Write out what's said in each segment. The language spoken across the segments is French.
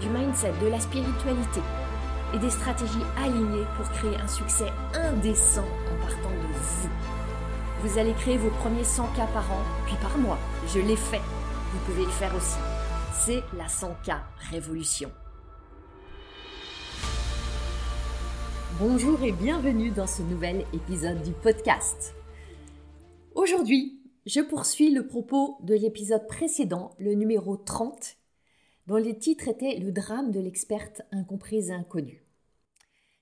du mindset, de la spiritualité et des stratégies alignées pour créer un succès indécent en partant de vous. Vous allez créer vos premiers 100 k par an, puis par mois. Je l'ai fait. Vous pouvez le faire aussi. C'est la 100K Révolution. Bonjour et bienvenue dans ce nouvel épisode du podcast. Aujourd'hui, je poursuis le propos de l'épisode précédent, le numéro 30, dont le titre était Le drame de l'experte incomprise et inconnue.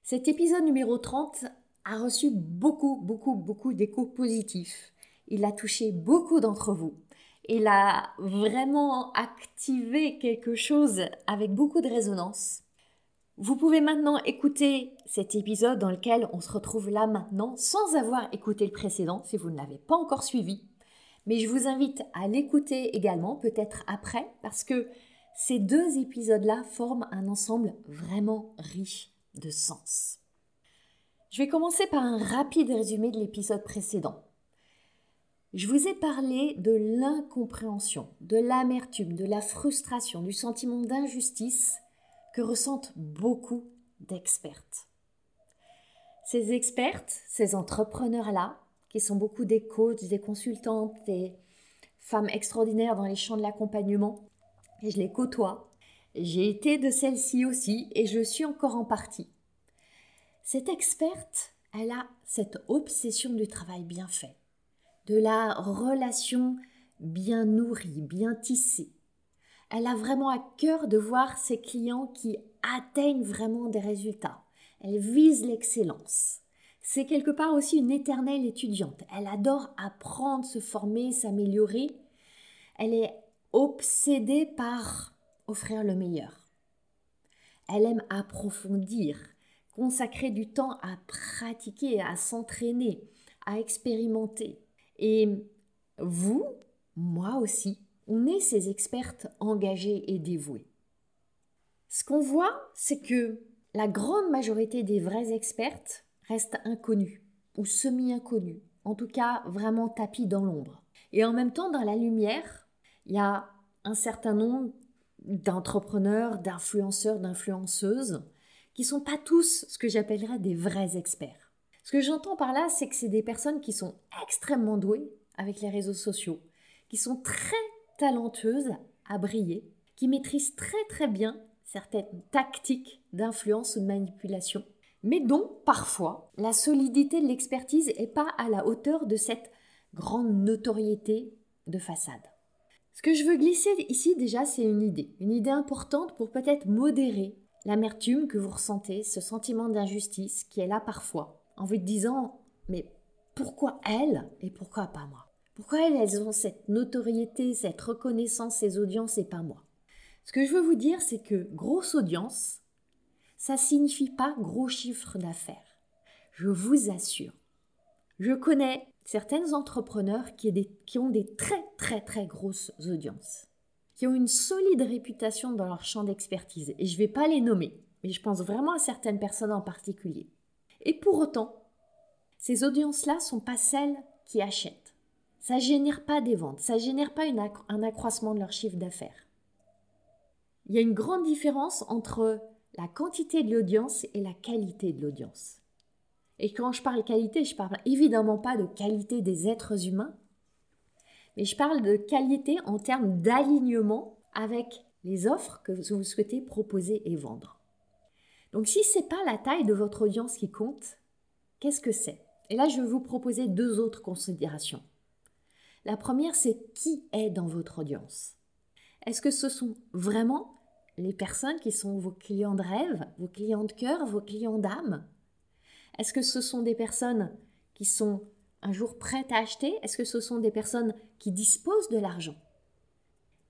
Cet épisode numéro 30 a reçu beaucoup, beaucoup, beaucoup d'échos positifs. Il a touché beaucoup d'entre vous. Il a vraiment activé quelque chose avec beaucoup de résonance. Vous pouvez maintenant écouter cet épisode dans lequel on se retrouve là maintenant sans avoir écouté le précédent si vous ne l'avez pas encore suivi. Mais je vous invite à l'écouter également, peut-être après, parce que ces deux épisodes-là forment un ensemble vraiment riche de sens. Je vais commencer par un rapide résumé de l'épisode précédent. Je vous ai parlé de l'incompréhension, de l'amertume, de la frustration, du sentiment d'injustice que ressentent beaucoup d'expertes. Ces expertes, ces entrepreneurs-là, qui sont beaucoup des coachs, des consultantes, des femmes extraordinaires dans les champs de l'accompagnement. Je les côtoie. J'ai été de celles-ci aussi et je suis encore en partie. Cette experte, elle a cette obsession du travail bien fait, de la relation bien nourrie, bien tissée. Elle a vraiment à cœur de voir ses clients qui atteignent vraiment des résultats. Elle vise l'excellence. C'est quelque part aussi une éternelle étudiante. Elle adore apprendre, se former, s'améliorer. Elle est obsédée par offrir le meilleur. Elle aime approfondir, consacrer du temps à pratiquer, à s'entraîner, à expérimenter. Et vous, moi aussi, on est ces expertes engagées et dévouées. Ce qu'on voit, c'est que la grande majorité des vraies expertes reste inconnu ou semi-inconnu, en tout cas vraiment tapis dans l'ombre. Et en même temps, dans la lumière, il y a un certain nombre d'entrepreneurs, d'influenceurs, d'influenceuses qui sont pas tous ce que j'appellerais des vrais experts. Ce que j'entends par là, c'est que c'est des personnes qui sont extrêmement douées avec les réseaux sociaux, qui sont très talentueuses à briller, qui maîtrisent très très bien certaines tactiques d'influence ou de manipulation mais dont parfois la solidité de l'expertise n'est pas à la hauteur de cette grande notoriété de façade. Ce que je veux glisser ici déjà, c'est une idée, une idée importante pour peut-être modérer l'amertume que vous ressentez, ce sentiment d'injustice qui est là parfois, en vous disant mais pourquoi elle et pourquoi pas moi? Pourquoi elles, elles ont cette notoriété, cette reconnaissance, ces audiences et pas moi? Ce que je veux vous dire, c'est que grosse audience, ça signifie pas gros chiffre d'affaires. Je vous assure. Je connais certains entrepreneurs qui, qui, ont des très très très grosses audiences, qui ont une solide réputation dans leur champ d'expertise. Et je ne vais pas les nommer, mais je pense vraiment à certaines personnes en particulier. Et pour autant, ces audiences-là ne sont pas celles qui achètent. Ça ne génère pas des ventes, ça ne génère pas un accroissement de leur chiffre d'affaires. Il y a une grande différence entre la quantité de l'audience et la qualité de l'audience. Et quand je parle qualité, je parle évidemment pas de qualité des êtres humains, mais je parle de qualité en termes d'alignement avec les offres que vous souhaitez proposer et vendre. Donc si ce n'est pas la taille de votre audience qui compte, qu'est-ce que c'est? Et là, je vais vous proposer deux autres considérations. La première, c'est qui est dans votre audience? Est-ce que ce sont vraiment les personnes qui sont vos clients de rêve, vos clients de cœur, vos clients d'âme? Est-ce que ce sont des personnes qui sont un jour prêtes à acheter? Est-ce que ce sont des personnes qui disposent de l'argent?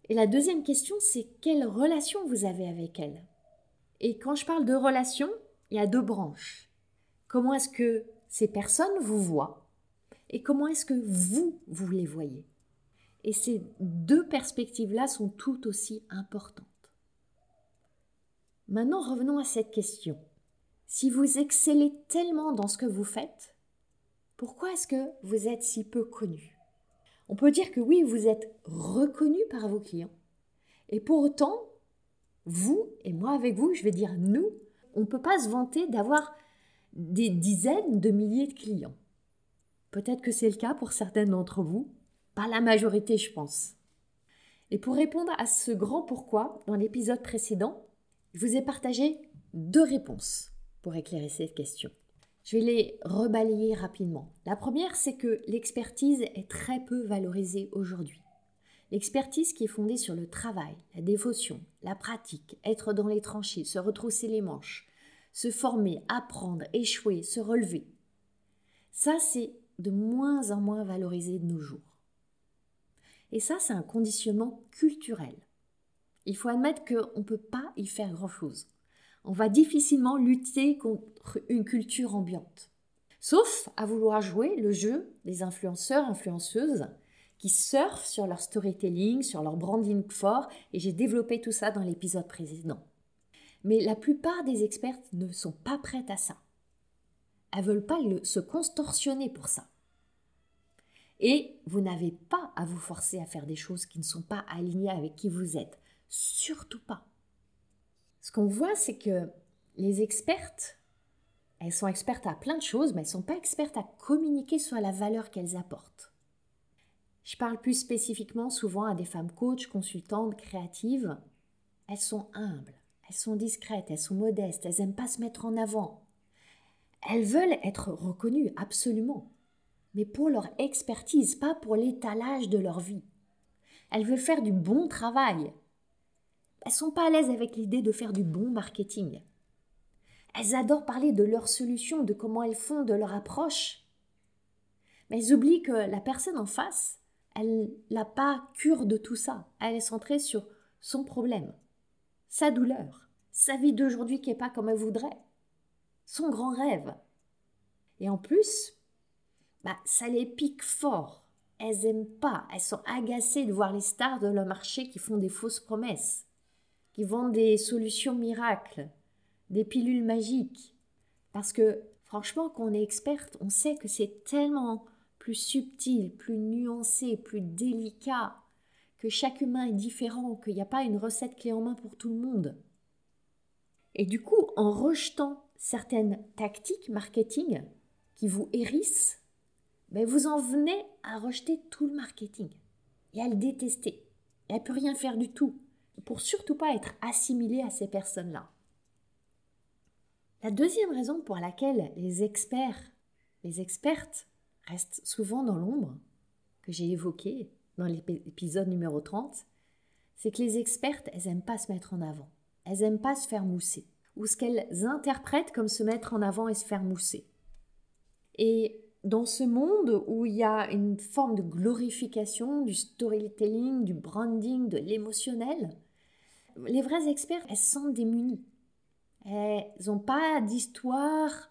Et la deuxième question, c'est quelle relation vous avez avec elles? Et quand je parle de relations, il y a deux branches. Comment est-ce que ces personnes vous voient? Et comment est-ce que vous, vous les voyez? Et ces deux perspectives-là sont tout aussi importantes. Maintenant, revenons à cette question. Si vous excellez tellement dans ce que vous faites, pourquoi est-ce que vous êtes si peu connu? On peut dire que oui, vous êtes reconnu par vos clients. Et pour autant, vous, et moi avec vous, je vais dire nous, on ne peut pas se vanter d'avoir des dizaines de milliers de clients. Peut-être que c'est le cas pour certaines d'entre vous, pas la majorité, je pense. Et pour répondre à ce grand pourquoi, dans l'épisode précédent, je vous ai partagé deux réponses pour éclairer cette question. Je vais les rebalayer rapidement. La première, c'est que l'expertise est très peu valorisée aujourd'hui. L'expertise qui est fondée sur le travail, la dévotion, la pratique, être dans les tranchées, se retrousser les manches, se former, apprendre, échouer, se relever. Ça, c'est de moins en moins valorisé de nos jours. Et ça, c'est un conditionnement culturel. Il faut admettre qu'on ne peut pas y faire grand-chose. On va difficilement lutter contre une culture ambiante. Sauf à vouloir jouer le jeu des influenceurs, influenceuses, qui surfent sur leur storytelling, sur leur branding fort, et j'ai développé tout ça dans l'épisode précédent. Mais la plupart des expertes ne sont pas prêtes à ça. Elles veulent pas se contorsionner pour ça. Et vous n'avez pas à vous forcer à faire des choses qui ne sont pas alignées avec qui vous êtes. Surtout pas. Ce qu'on voit, c'est que les expertes, elles sont expertes à plein de choses, mais elles ne sont pas expertes à communiquer sur la valeur qu'elles apportent. Je parle plus spécifiquement souvent à des femmes coachs, consultantes, créatives. Elles sont humbles, elles sont discrètes, elles sont modestes, elles n'aiment pas se mettre en avant. Elles veulent être reconnues, absolument, mais pour leur expertise, pas pour l'étalage de leur vie. Elles veulent faire du bon travail. Elles sont pas à l'aise avec l'idée de faire du bon marketing. Elles adorent parler de leurs solutions, de comment elles font, de leur approche. Mais elles oublient que la personne en face, elle n'a pas cure de tout ça. Elle est centrée sur son problème, sa douleur, sa vie d'aujourd'hui qui n'est pas comme elle voudrait, son grand rêve. Et en plus, bah, ça les pique fort. Elles aiment pas, elles sont agacées de voir les stars de leur marché qui font des fausses promesses, qui vendent des solutions miracles, des pilules magiques. Parce que franchement, quand on est experte, on sait que c'est tellement plus subtil, plus nuancé, plus délicat, que chaque humain est différent, qu'il n'y a pas une recette clé en main pour tout le monde. Et du coup, en rejetant certaines tactiques marketing qui vous hérissent, ben vous en venez à rejeter tout le marketing et à le détester et à plus rien faire du tout pour surtout pas être assimilé à ces personnes-là. La deuxième raison pour laquelle les experts, les expertes restent souvent dans l'ombre, que j'ai évoqué dans l'épisode numéro 30, c'est que les expertes, elles n'aiment pas se mettre en avant. Elles n'aiment pas se faire mousser. Ou ce qu'elles interprètent comme se mettre en avant et se faire mousser. Et dans ce monde où il y a une forme de glorification du storytelling, du branding, de l'émotionnel, les vrais experts, elles sentent démunies. Elles n'ont pas d'histoire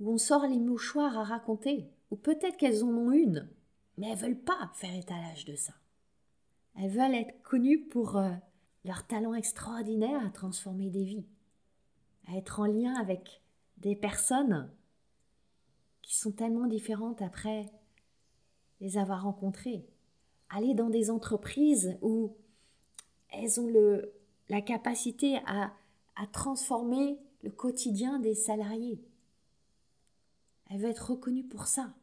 où on sort les mouchoirs à raconter. Ou peut-être qu'elles en ont une, mais elles veulent pas faire étalage de ça. Elles veulent être connues pour euh, leur talent extraordinaire à transformer des vies, à être en lien avec des personnes qui sont tellement différentes après les avoir rencontrées. Aller dans des entreprises où elles ont le, la capacité à, à transformer le quotidien des salariés. Elle veut être reconnue pour ça.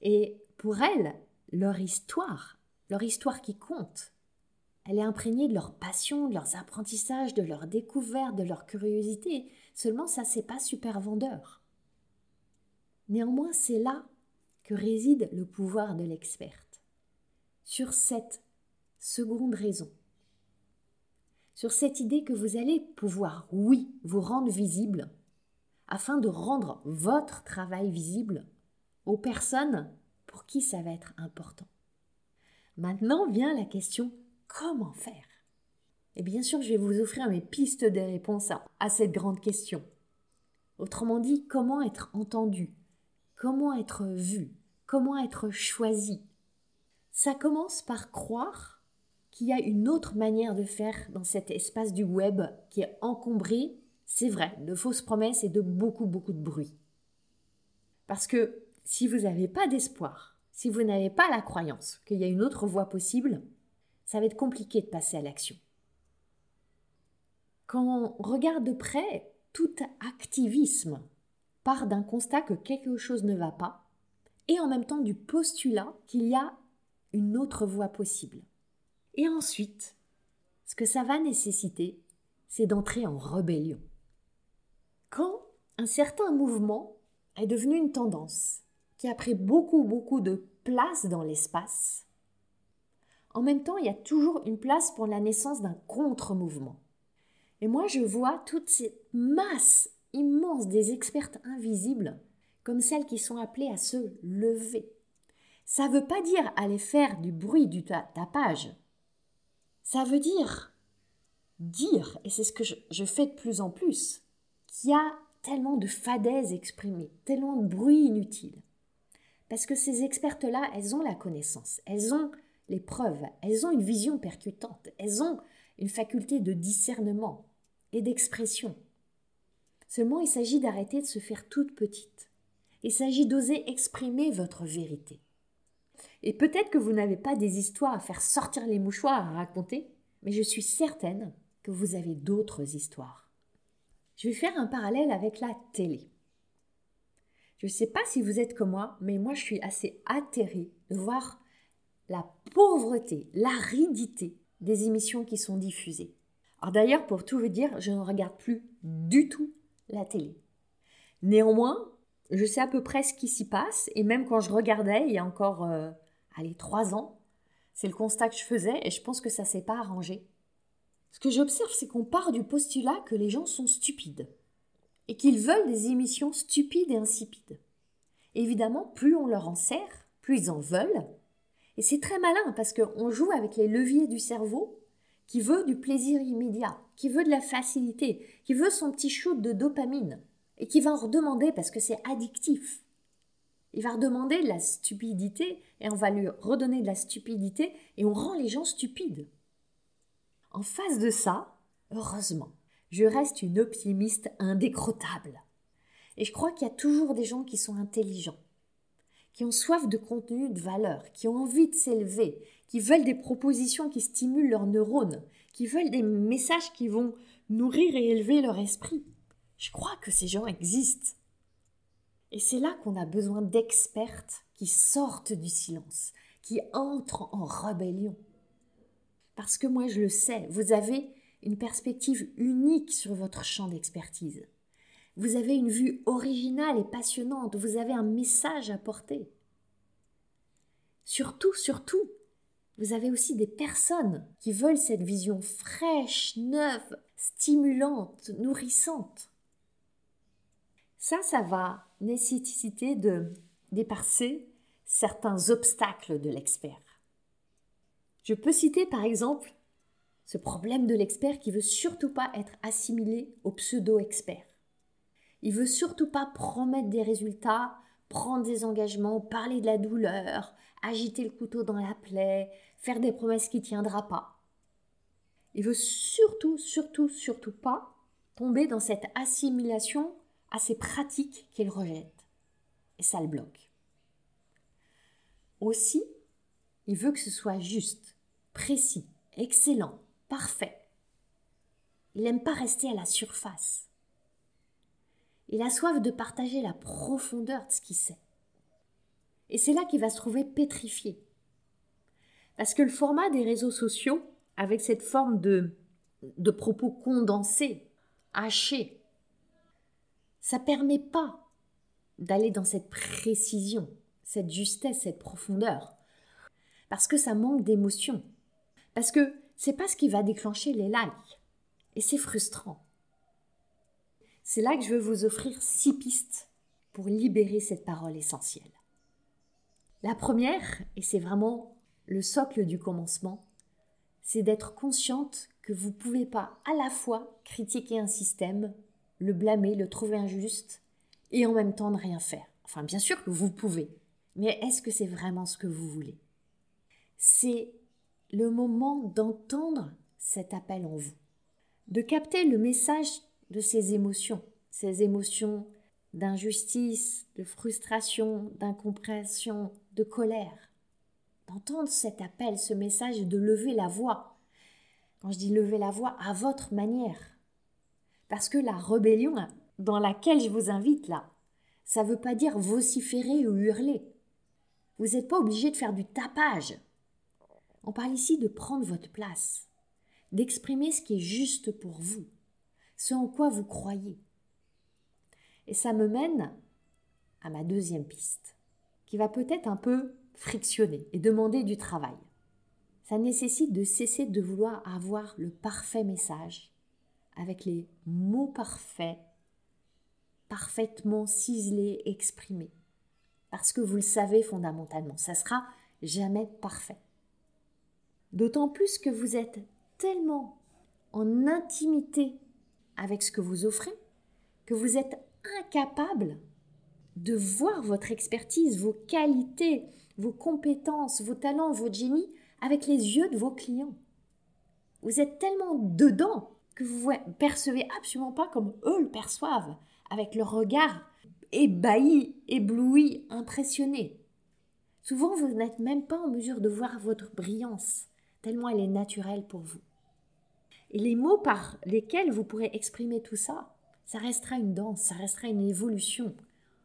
Et pour elles, leur histoire, leur histoire qui compte, elle est imprégnée de leur passion, de leurs apprentissages, de leur découverte, de leur curiosité. Seulement, ça, c'est pas super vendeur. Néanmoins, c'est là que réside le pouvoir de l'experte. Sur cette seconde raison. Sur cette idée que vous allez pouvoir, oui, vous rendre visible, afin de rendre votre travail visible aux personnes pour qui ça va être important. Maintenant vient la question comment faire? Et bien sûr, je vais vous offrir mes pistes de réponse à cette grande question. Autrement dit, comment être entendu? Comment être vu? Comment être choisi? Ça commence par croire qu'il y a une autre manière de faire dans cet espace du web qui est encombré, c'est vrai, de fausses promesses et de beaucoup, beaucoup de bruit. Parce que si vous n'avez pas d'espoir, si vous n'avez pas la croyance qu'il y a une autre voie possible, ça va être compliqué de passer à l'action. Quand on regarde de près, tout activisme part d'un constat que quelque chose ne va pas et en même temps du postulat qu'il y a une autre voie possible. Et ensuite, ce que ça va nécessiter, c'est d'entrer en rébellion. Quand un certain mouvement est devenu une tendance qui a pris beaucoup, beaucoup de place dans l'espace, en même temps, il y a toujours une place pour la naissance d'un contre-mouvement. Et moi, je vois toute cette masse immense des expertes invisibles comme celles qui sont appelées à se lever. Ça ne veut pas dire aller faire du bruit, du tapage. Ça veut dire dire, et c'est ce que je, fais de plus en plus, qu'il y a tellement de fadaises exprimées, tellement de bruit inutile. Parce que ces expertes-là, elles ont la connaissance, elles ont les preuves, elles ont une vision percutante, elles ont une faculté de discernement, et d'expression. Seulement, il s'agit d'arrêter de se faire toute petite. Il s'agit d'oser exprimer votre vérité. Et peut-être que vous n'avez pas des histoires à faire sortir les mouchoirs à raconter, mais je suis certaine que vous avez d'autres histoires. Je vais faire un parallèle avec la télé. Je ne sais pas si vous êtes comme moi, mais moi je suis assez atterrée de voir la pauvreté, l'aridité des émissions qui sont diffusées. Alors d'ailleurs, pour tout vous dire, je ne regarde plus du tout la télé. Néanmoins, je sais à peu près ce qui s'y passe, et même quand je regardais il y a encore, euh, allez, trois ans, c'est le constat que je faisais, et je pense que ça s'est pas arrangé. Ce que j'observe, c'est qu'on part du postulat que les gens sont stupides, et qu'ils veulent des émissions stupides et insipides. évidemment, plus on leur en sert, plus ils en veulent, et c'est très malin parce qu'on joue avec les leviers du cerveau qui veut du plaisir immédiat, qui veut de la facilité, qui veut son petit shoot de dopamine, et qui va en redemander parce que c'est addictif. Il va redemander de la stupidité, et on va lui redonner de la stupidité, et on rend les gens stupides. En face de ça, heureusement, je reste une optimiste indécrottable. Et je crois qu'il y a toujours des gens qui sont intelligents, qui ont soif de contenu de valeur, qui ont envie de s'élever, qui veulent des propositions qui stimulent leurs neurones, qui veulent des messages qui vont nourrir et élever leur esprit. Je crois que ces gens existent. Et c'est là qu'on a besoin d'expertes qui sortent du silence, qui entrent en rébellion. Parce que moi je le sais, vous avez une perspective unique sur votre champ d'expertise. Vous avez une vue originale et passionnante, vous avez un message à porter. Surtout, surtout, vous avez aussi des personnes qui veulent cette vision fraîche, neuve, stimulante, nourrissante. Ça, ça va nécessiter de dépasser certains obstacles de l'expert. Je peux citer par exemple ce problème de l'expert qui veut surtout pas être assimilé au pseudo-expert. Il veut surtout pas promettre des résultats, prendre des engagements, parler de la douleur, agiter le couteau dans la plaie, faire des promesses qui tiendra pas. Il veut surtout, surtout, surtout pas tomber dans cette assimilation à ces pratiques qu'il rejette. Et ça le bloque. Aussi, il veut que ce soit juste, précis, excellent, parfait. Il n'aime pas rester à la surface. Il a soif de partager la profondeur de ce qu'il sait. Et c'est là qu'il va se trouver pétrifié. Parce que le format des réseaux sociaux, avec cette forme de, de propos condensés, hachés, ça permet pas d'aller dans cette précision, cette justesse, cette profondeur. Parce que ça manque d'émotion. Parce que c'est pas ce qui va déclencher les likes. Et c'est frustrant. C'est là que je veux vous offrir six pistes pour libérer cette parole essentielle. La première, et c'est vraiment le socle du commencement, c'est d'être consciente que vous ne pouvez pas à la fois critiquer un système, le blâmer, le trouver injuste, et en même temps ne rien faire. Enfin, bien sûr que vous pouvez, mais est-ce que c'est vraiment ce que vous voulez? C'est le moment d'entendre cet appel en vous, de capter le message de ces émotions, ces émotions d'injustice, de frustration, d'incompréhension, de colère. D'entendre cet appel, ce message, de lever la voix. Quand je dis lever la voix, à votre manière. Parce que la rébellion dans laquelle je vous invite là, ça ne veut pas dire vociférer ou hurler. Vous n'êtes pas obligé de faire du tapage. On parle ici de prendre votre place, d'exprimer ce qui est juste pour vous, ce en quoi vous croyez. Et ça me mène à ma deuxième piste, qui va peut-être un peu frictionner et demander du travail. Ça nécessite de cesser de vouloir avoir le parfait message, avec les mots parfaits, parfaitement ciselés, exprimés. Parce que vous le savez fondamentalement, ça sera jamais parfait. D'autant plus que vous êtes tellement en intimité avec ce que vous offrez que vous êtes incapable de voir votre expertise, vos qualités, vos compétences, vos talents, votre génie avec les yeux de vos clients. Vous êtes tellement dedans que vous percevez absolument pas comme eux le perçoivent, avec leur regard ébahi, ébloui, impressionné. Souvent, vous n'êtes même pas en mesure de voir votre brillance, tellement elle est naturelle pour vous. Et les mots par lesquels vous pourrez exprimer tout ça, ça restera une danse, ça restera une évolution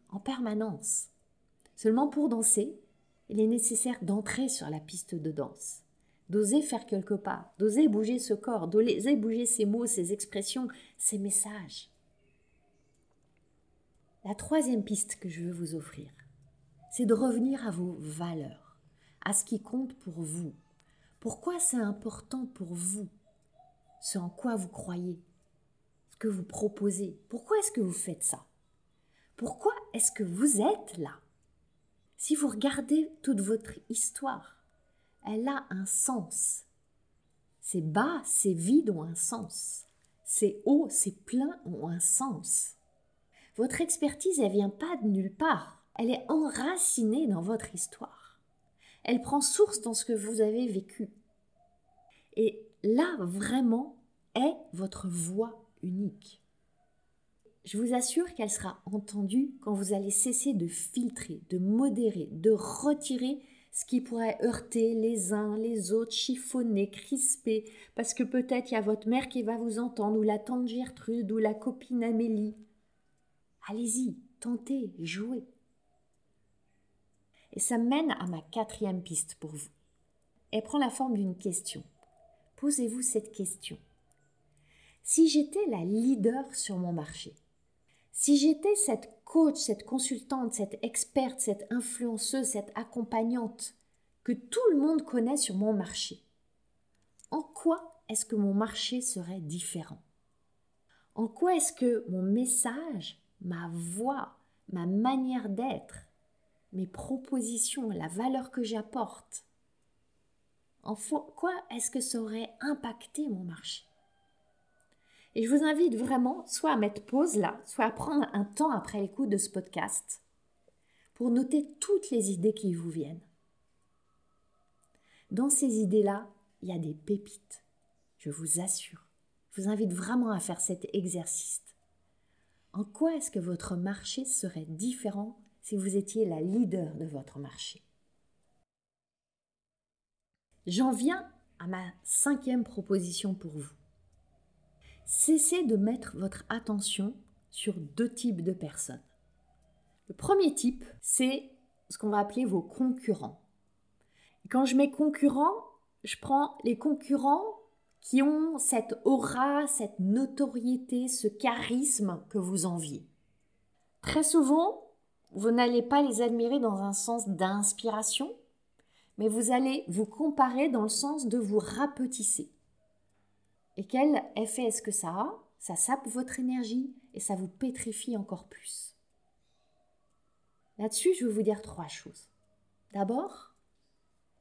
en permanence. Seulement pour danser, il est nécessaire d'entrer sur la piste de danse, d'oser faire quelque pas, d'oser bouger ce corps, d'oser bouger ces mots, ces expressions, ces messages. La troisième piste que je veux vous offrir, c'est de revenir à vos valeurs, à ce qui compte pour vous. Pourquoi c'est important pour vous, ce en quoi vous croyez, que vous proposez? Pourquoi est-ce que vous faites ça? Pourquoi est-ce que vous êtes là? Si vous regardez toute votre histoire, elle a un sens. Ces bas, ces vides ont un sens. Ces hauts, ces pleins ont un sens. Votre expertise, elle vient pas de nulle part. Elle est enracinée dans votre histoire. Elle prend source dans ce que vous avez vécu. Et là, vraiment, est votre voix unique. Je vous assure qu'elle sera entendue quand vous allez cesser de filtrer, de modérer, de retirer ce qui pourrait heurter les uns, les autres, chiffonner, crisper, parce que peut-être il y a votre mère qui va vous entendre, ou la tante Gertrude, ou la copine Amélie. Allez-y, tentez, jouez. Et ça mène à ma quatrième piste pour vous. Elle prend la forme d'une question. Posez-vous cette question. Si j'étais la leader sur mon marché, si j'étais cette coach, cette consultante, cette experte, cette influenceuse, cette accompagnante que tout le monde connaît sur mon marché, en quoi est-ce que mon marché serait différent? En quoi est-ce que mon message, ma voix, ma manière d'être, mes propositions, la valeur que j'apporte, en quoi est-ce que ça aurait impacté mon marché? Et je vous invite vraiment soit à mettre pause là, soit à prendre un temps après l'écoute de ce podcast pour noter toutes les idées qui vous viennent. Dans ces idées-là, il y a des pépites, je vous assure. Je vous invite vraiment à faire cet exercice. En quoi est-ce que votre marché serait différent si vous étiez la leader de votre marché? J'en viens à ma cinquième proposition pour vous. Cessez de mettre votre attention sur deux types de personnes. Le premier type, c'est ce qu'on va appeler vos concurrents. Quand je mets concurrents, je prends les concurrents qui ont cette aura, cette notoriété, ce charisme que vous enviez. Très souvent, vous n'allez pas les admirer dans un sens d'inspiration, mais vous allez vous comparer dans le sens de vous rapetisser. Et quel effet est-ce que ça a? Ça sape votre énergie et ça vous pétrifie encore plus. Là-dessus, je vais vous dire trois choses. D'abord,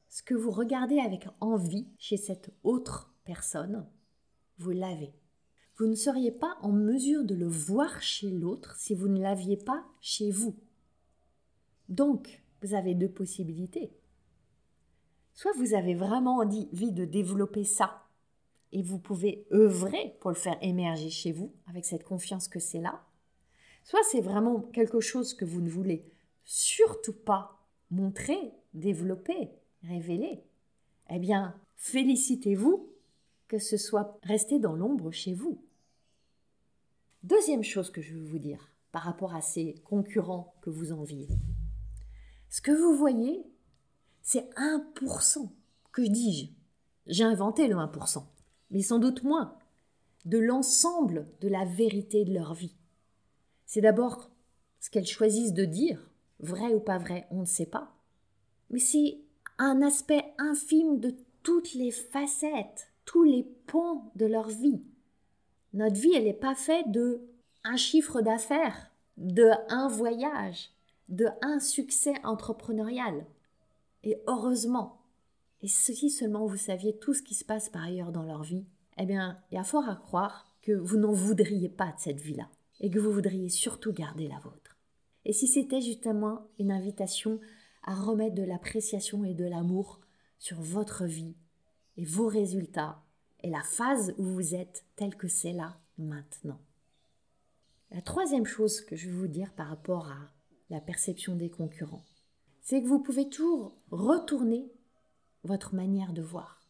ce que vous regardez avec envie chez cette autre personne, vous l'avez. Vous ne seriez pas en mesure de le voir chez l'autre si vous ne l'aviez pas chez vous. Donc, vous avez deux possibilités. Soit vous avez vraiment envie de développer ça et vous pouvez œuvrer pour le faire émerger chez vous avec cette confiance que c'est là. Soit c'est vraiment quelque chose que vous ne voulez surtout pas montrer, développer, révéler. Eh bien, félicitez-vous que ce soit resté dans l'ombre chez vous. Deuxième chose que je veux vous dire par rapport à ces concurrents que vous enviez. Ce que vous voyez, c'est 1%. Que dis-je? J'ai inventé le 1%, mais sans doute moins, de l'ensemble de la vérité de leur vie. C'est d'abord ce qu'elles choisissent de dire, vrai ou pas vrai, on ne sait pas. Mais c'est un aspect infime de toutes les facettes, tous les pans de leur vie. Notre vie, elle n'est pas faite de un chiffre d'affaires, de un voyage, de un succès entrepreneurial. Et heureusement, et si seulement vous saviez tout ce qui se passe par ailleurs dans leur vie, eh bien, il y a fort à croire que vous n'en voudriez pas de cette vie-là et que vous voudriez surtout garder la vôtre. Et si c'était justement une invitation à remettre de l'appréciation et de l'amour sur votre vie et vos résultats et la phase où vous êtes telle que c'est là maintenant. La troisième chose que je veux vous dire par rapport à la perception des concurrents, c'est que vous pouvez toujours retourner votre manière de voir.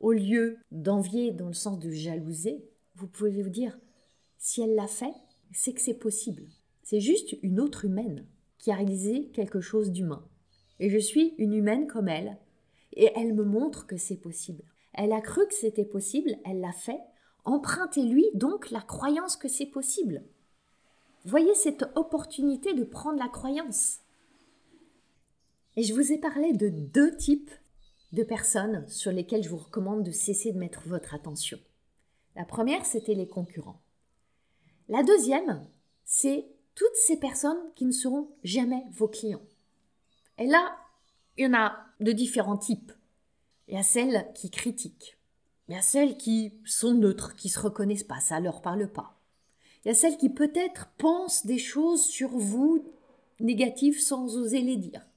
Au lieu d'envier dans le sens de jalouser, vous pouvez vous dire, si elle l'a fait, c'est que c'est possible. C'est juste une autre humaine qui a réalisé quelque chose d'humain. Et je suis une humaine comme elle, et elle me montre que c'est possible. Elle a cru que c'était possible, elle l'a fait. Empruntez-lui donc la croyance que c'est possible. Voyez cette opportunité de prendre la croyance. Et je vous ai parlé de deux types de personnes sur lesquelles je vous recommande de cesser de mettre votre attention. La première, c'était les concurrents. La deuxième, c'est toutes ces personnes qui ne seront jamais vos clients. Et là, il y en a de différents types. Il y a celles qui critiquent. Il y a celles qui sont neutres, qui se reconnaissent pas, ça leur parle pas. Il y a celles qui peut-être pensent des choses sur vous négatives sans oser les dire.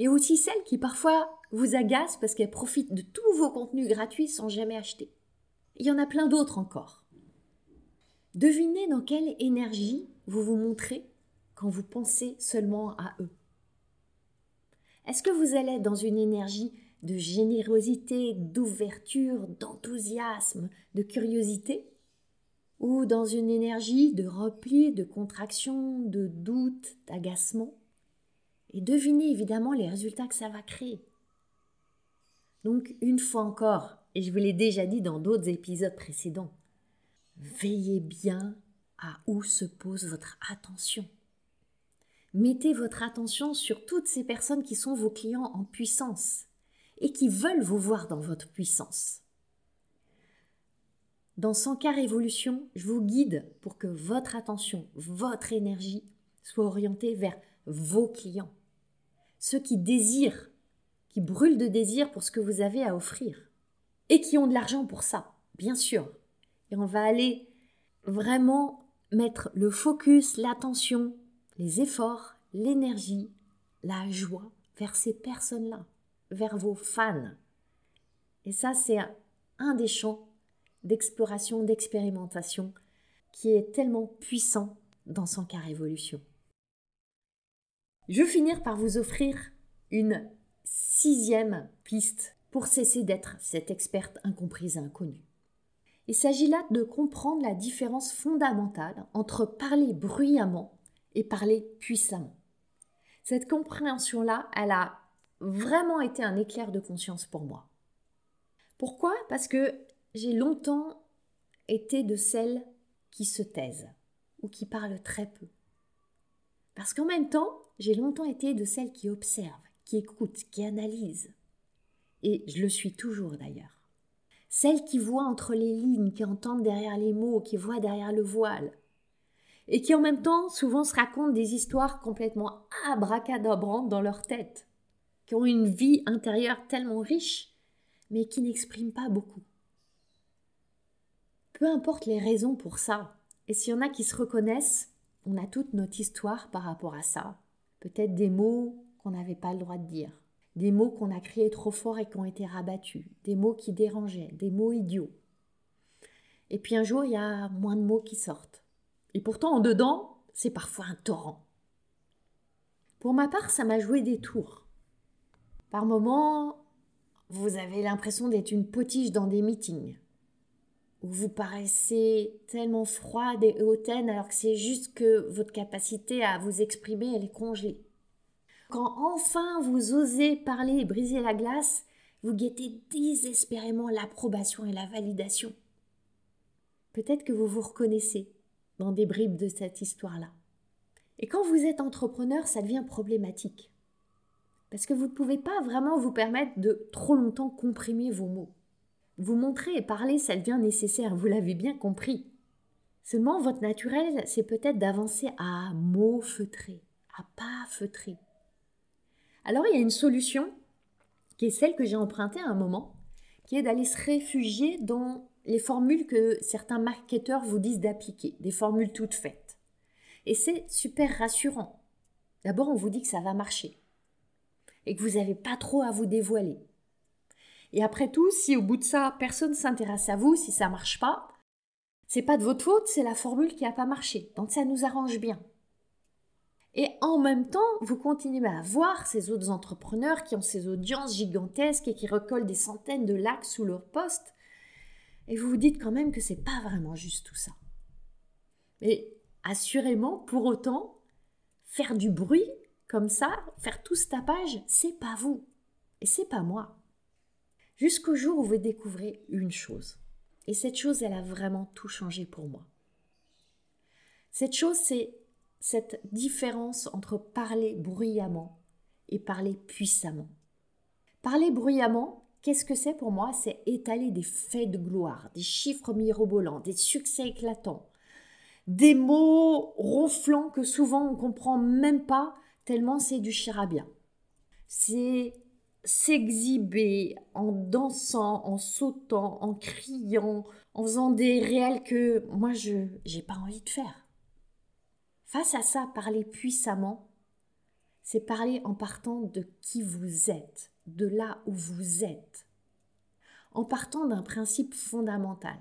A aussi celles qui parfois vous agacent parce qu'elles profitent de tous vos contenus gratuits sans jamais acheter. Il y en a plein d'autres encore. Devinez dans quelle énergie vous vous montrez quand vous pensez seulement à eux. Est-ce que vous allez dans une énergie de générosité, d'ouverture, d'enthousiasme, de curiosité, ou dans une énergie de repli, de contraction, de doute, d'agacement? Et devinez évidemment les résultats que ça va créer. Donc, une fois encore, et je vous l'ai déjà dit dans d'autres épisodes précédents, veillez bien à où se pose votre attention. Mettez votre attention sur toutes ces personnes qui sont vos clients en puissance et qui veulent vous voir dans votre puissance. Dans 100K Révolution, je vous guide pour que votre attention, votre énergie soit orientée vers vos clients. Ceux qui désirent, qui brûlent de désir pour ce que vous avez à offrir. Et qui ont de l'argent pour ça, bien sûr. Et on va aller vraiment mettre le focus, l'attention, les efforts, l'énergie, la joie vers ces personnes-là vers vos fans. Et ça, c'est un des champs d'exploration, d'expérimentation qui est tellement puissant dans son cas Révolution. Je veux finir par vous offrir une sixième piste pour cesser d'être cette experte incomprise et inconnue. Il s'agit là de comprendre la différence fondamentale entre parler bruyamment et parler puissamment. Cette compréhension-là, elle a vraiment été un éclair de conscience pour moi. Pourquoi? Parce que j'ai longtemps été de celles qui se taisent ou qui parlent très peu. Parce qu'en même temps, j'ai longtemps été de celles qui observent, qui écoutent, qui analysent. Et je le suis toujours d'ailleurs. Celles qui voient entre les lignes, qui entendent derrière les mots, qui voient derrière le voile. Et qui en même temps souvent se racontent des histoires complètement abracadabrantes dans leur tête qui ont une vie intérieure tellement riche, mais qui n'expriment pas beaucoup. Peu importe les raisons pour ça. Et s'il y en a qui se reconnaissent, on a toute notre histoire par rapport à ça. Peut-être des mots qu'on n'avait pas le droit de dire, des mots qu'on a criés trop fort et qui ont été rabattus, des mots qui dérangeaient, des mots idiots. Et puis un jour, il y a moins de mots qui sortent. Et pourtant, en dedans, c'est parfois un torrent. Pour ma part, ça m'a joué des tours. Par moments, vous avez l'impression d'être une potiche dans des meetings, où vous paraissez tellement froide et hautaine alors que c'est juste que votre capacité à vous exprimer, elle est congelée. Quand enfin vous osez parler et briser la glace, vous guettez désespérément l'approbation et la validation. Peut-être que vous vous reconnaissez dans des bribes de cette histoire-là. Et quand vous êtes entrepreneur, ça devient problématique. Parce que vous ne pouvez pas vraiment vous permettre de trop longtemps comprimer vos mots. Vous montrer et parler, ça devient nécessaire, vous l'avez bien compris. Seulement, votre naturel, c'est peut-être d'avancer à mots feutrés, à pas feutrés. Alors, il y a une solution qui est celle que j'ai empruntée à un moment, qui est d'aller se réfugier dans les formules que certains marketeurs vous disent d'appliquer, des formules toutes faites. Et c'est super rassurant. D'abord, on vous dit que ça va marcher et que vous n'avez pas trop à vous dévoiler. Et après tout, si au bout de ça, personne ne s'intéresse à vous, si ça marche pas, c'est pas de votre faute, c'est la formule qui n'a pas marché. Donc ça nous arrange bien. Et en même temps, vous continuez à voir ces autres entrepreneurs qui ont ces audiences gigantesques et qui recollent des centaines de likes sous leur poste. Et vous vous dites quand même que c'est pas vraiment juste tout ça. Mais assurément, pour autant, faire du bruit comme ça, faire tout ce tapage, c'est pas vous. Et c'est pas moi. Jusqu'au jour où vous découvrez une chose. Et cette chose, elle a vraiment tout changé pour moi. Cette chose, c'est cette différence entre parler bruyamment et parler puissamment. Parler bruyamment, qu'est-ce que c'est pour moi? C'est étaler des faits de gloire, des chiffres mirobolants, des succès éclatants, des mots ronflants que souvent on comprend même pas tellement c'est du charabia. C'est s'exhiber en dansant, en sautant, en criant, en faisant des réels que moi je n'ai pas envie de faire. Face à ça, parler puissamment, c'est parler en partant de qui vous êtes, de là où vous êtes, en partant d'un principe fondamental,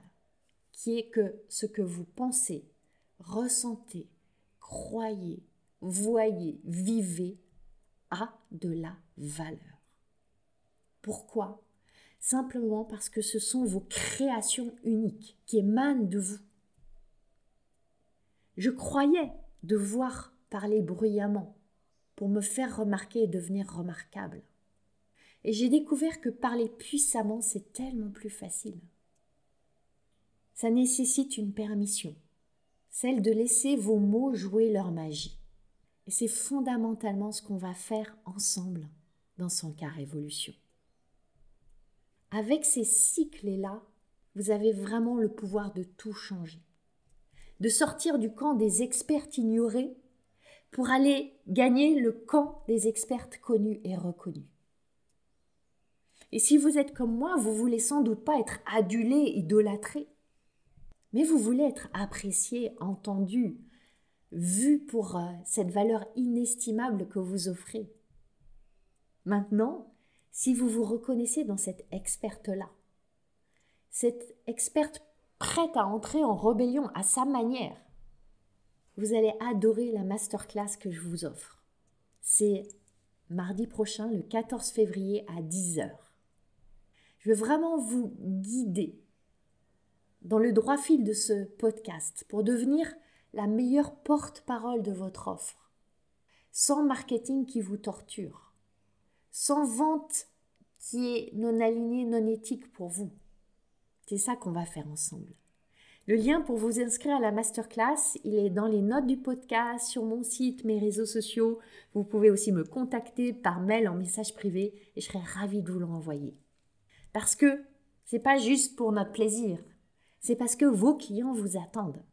qui est que ce que vous pensez, ressentez, croyez, voyez, vivez, a de la valeur. Pourquoi? Simplement parce que ce sont vos créations uniques qui émanent de vous. Je croyais devoir parler bruyamment pour me faire remarquer et devenir remarquable. Et j'ai découvert que parler puissamment, c'est tellement plus facile. Ça nécessite une permission, celle de laisser vos mots jouer leur magie. Et c'est fondamentalement ce qu'on va faire ensemble dans son cas révolution. Avec ces cycles-là, vous avez vraiment le pouvoir de tout changer. De sortir du camp des experts ignorés pour aller gagner le camp des expertes connues et reconnues. Et si vous êtes comme moi, vous voulez sans doute pas être adulé, idolâtré, mais vous voulez être apprécié, entendu, vu pour euh, cette valeur inestimable que vous offrez. Maintenant, si vous vous reconnaissez dans cette experte-là, cette experte prête à entrer en rébellion à sa manière, vous allez adorer la masterclass que je vous offre. C'est mardi prochain, le 14 février à 10h. Je veux vraiment vous guider dans le droit fil de ce podcast pour devenir la meilleure porte-parole de votre offre, sans marketing qui vous torture, sans vente qui est non alignée, non éthique pour vous. C'est ça qu'on va faire ensemble. Le lien pour vous inscrire à la masterclass, il est dans les notes du podcast, sur mon site, mes réseaux sociaux. Vous pouvez aussi me contacter par mail en message privé et je serai ravie de vous l'envoyer. Parce que c'est pas juste pour notre plaisir, c'est parce que vos clients vous attendent.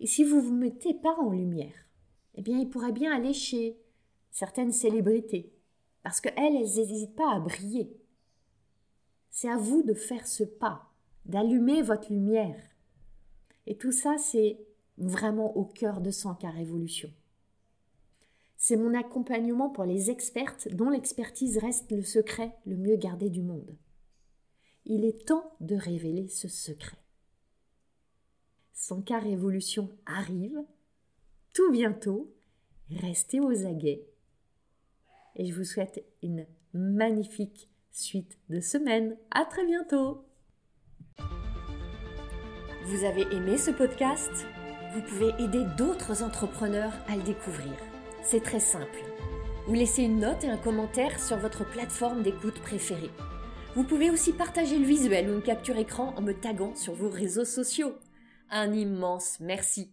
Et si vous ne vous mettez pas en lumière, eh bien, il pourrait bien aller chez certaines célébrités, parce qu'elles, elles n'hésitent pas à briller. C'est à vous de faire ce pas, d'allumer votre lumière Et tout ça, c'est vraiment au cœur de 100K Révolution. C'est mon accompagnement pour les expertes dont l'expertise reste le secret le mieux gardé du monde. Il est temps de révéler ce secret. 100K Révolution arrive tout bientôt. Restez aux aguets. Et je vous souhaite une magnifique suite de semaine. À très bientôt. Vous avez aimé ce podcast? Vous pouvez aider d'autres entrepreneurs à le découvrir. C'est très simple. Vous laissez une note et un commentaire sur votre plateforme d'écoute préférée. Vous pouvez aussi partager le visuel ou une capture écran en me taguant sur vos réseaux sociaux. Un immense merci.